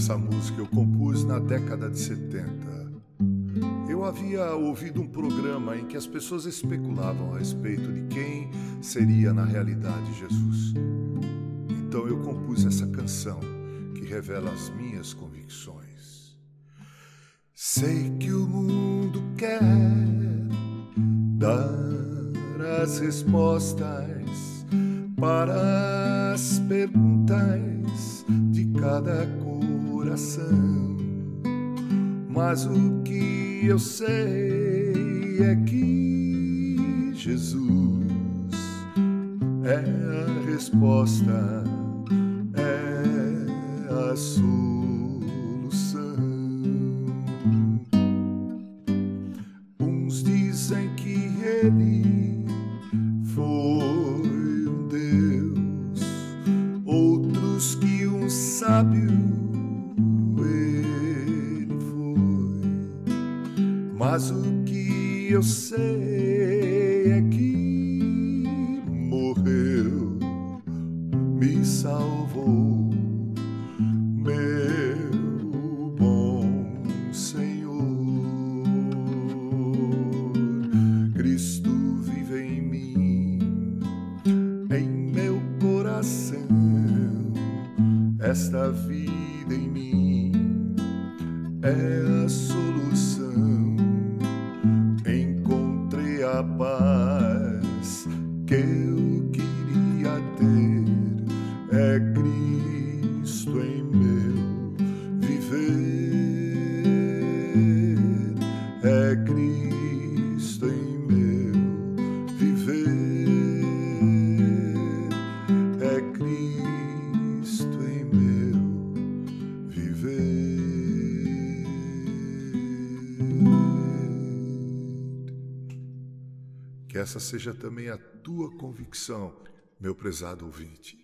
Essa música eu compus na década de 70. Eu havia ouvido um programa em que as pessoas especulavam a respeito de quem seria na realidade Jesus. Então eu compus essa canção que revela as minhas convicções. Sei que o mundo quer dar as respostas para as perguntas de cada coração. Mas o que eu sei é que Jesus é a resposta, é a solução. Uns dizem que ele foi Mas o que eu sei é que morreu, me salvou, meu bom Senhor. Cristo vive em mim, em meu coração. Esta vida em mim é a solução. A paz que eu queria ter. É Cristo em meu Essa seja também a tua convicção, meu prezado ouvinte.